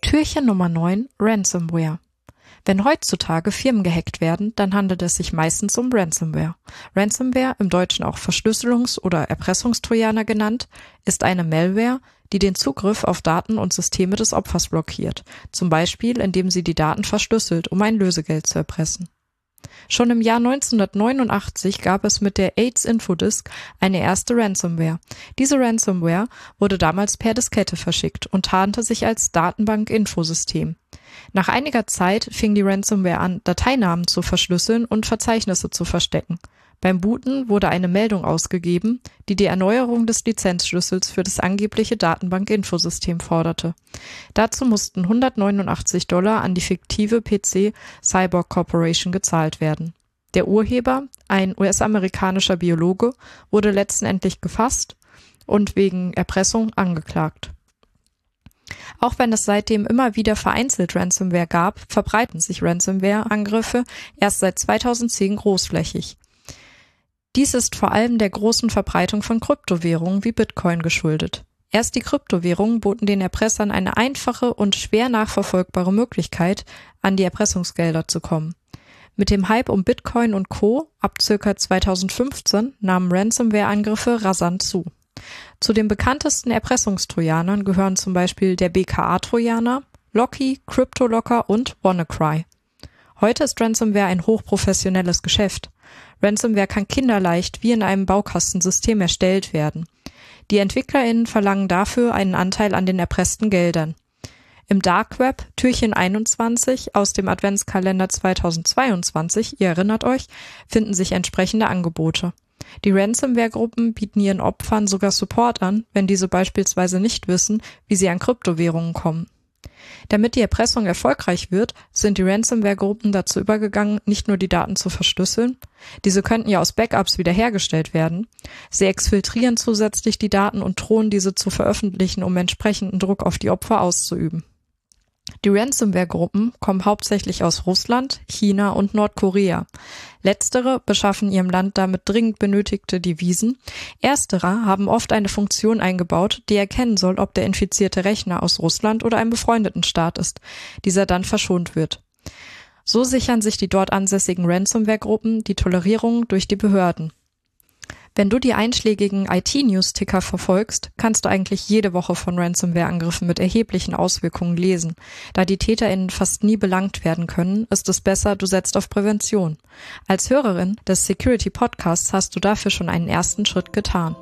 Türchen Nummer 9 Ransomware. Wenn heutzutage Firmen gehackt werden, dann handelt es sich meistens um Ransomware. Ransomware, im Deutschen auch Verschlüsselungs- oder Erpressungstrojaner genannt, ist eine Malware, die den Zugriff auf Daten und Systeme des Opfers blockiert, zum Beispiel indem sie die Daten verschlüsselt, um ein Lösegeld zu erpressen. Schon im Jahr 1989 gab es mit der AIDS Infodisk eine erste Ransomware. Diese Ransomware wurde damals per Diskette verschickt und tarnte sich als Datenbank-Infosystem. Nach einiger Zeit fing die Ransomware an, Dateinamen zu verschlüsseln und Verzeichnisse zu verstecken. Beim Booten wurde eine Meldung ausgegeben, die die Erneuerung des Lizenzschlüssels für das angebliche Datenbank-Infosystem forderte. Dazu mussten 189 Dollar an die fiktive PC Cyborg Corporation gezahlt werden. Der Urheber, ein US-amerikanischer Biologe, wurde letztendlich gefasst und wegen Erpressung angeklagt. Auch wenn es seitdem immer wieder vereinzelt Ransomware gab, verbreiten sich Ransomware-Angriffe erst seit 2010 großflächig. Dies ist vor allem der großen Verbreitung von Kryptowährungen wie Bitcoin geschuldet. Erst die Kryptowährungen boten den Erpressern eine einfache und schwer nachverfolgbare Möglichkeit, an die Erpressungsgelder zu kommen. Mit dem Hype um Bitcoin und Co. ab circa 2015 nahmen Ransomware-Angriffe rasant zu. Zu den bekanntesten Erpressungstrojanern gehören zum Beispiel der BKA-Trojaner, Locky, CryptoLocker und WannaCry. Heute ist Ransomware ein hochprofessionelles Geschäft. Ransomware kann kinderleicht wie in einem Baukastensystem erstellt werden. Die EntwicklerInnen verlangen dafür einen Anteil an den erpressten Geldern. Im Dark Web Türchen 21 aus dem Adventskalender 2022, ihr erinnert euch, finden sich entsprechende Angebote. Die Ransomware-Gruppen bieten ihren Opfern sogar Support an, wenn diese beispielsweise nicht wissen, wie sie an Kryptowährungen kommen. Damit die Erpressung erfolgreich wird, sind die Ransomware-Gruppen dazu übergegangen, nicht nur die Daten zu verschlüsseln, diese könnten ja aus Backups wiederhergestellt werden, sie exfiltrieren zusätzlich die Daten und drohen diese zu veröffentlichen, um entsprechenden Druck auf die Opfer auszuüben. Die Ransomware-Gruppen kommen hauptsächlich aus Russland, China und Nordkorea. Letztere beschaffen ihrem Land damit dringend benötigte Devisen. Erstere haben oft eine Funktion eingebaut, die erkennen soll, ob der infizierte Rechner aus Russland oder einem befreundeten Staat ist, dieser dann verschont wird. So sichern sich die dort ansässigen Ransomware-Gruppen die Tolerierung durch die Behörden. Wenn du die einschlägigen IT-News-Ticker verfolgst, kannst du eigentlich jede Woche von Ransomware-Angriffen mit erheblichen Auswirkungen lesen. Da die TäterInnen fast nie belangt werden können, ist es besser, du setzt auf Prävention. Als Hörerin des Security Podcasts hast du dafür schon einen ersten Schritt getan.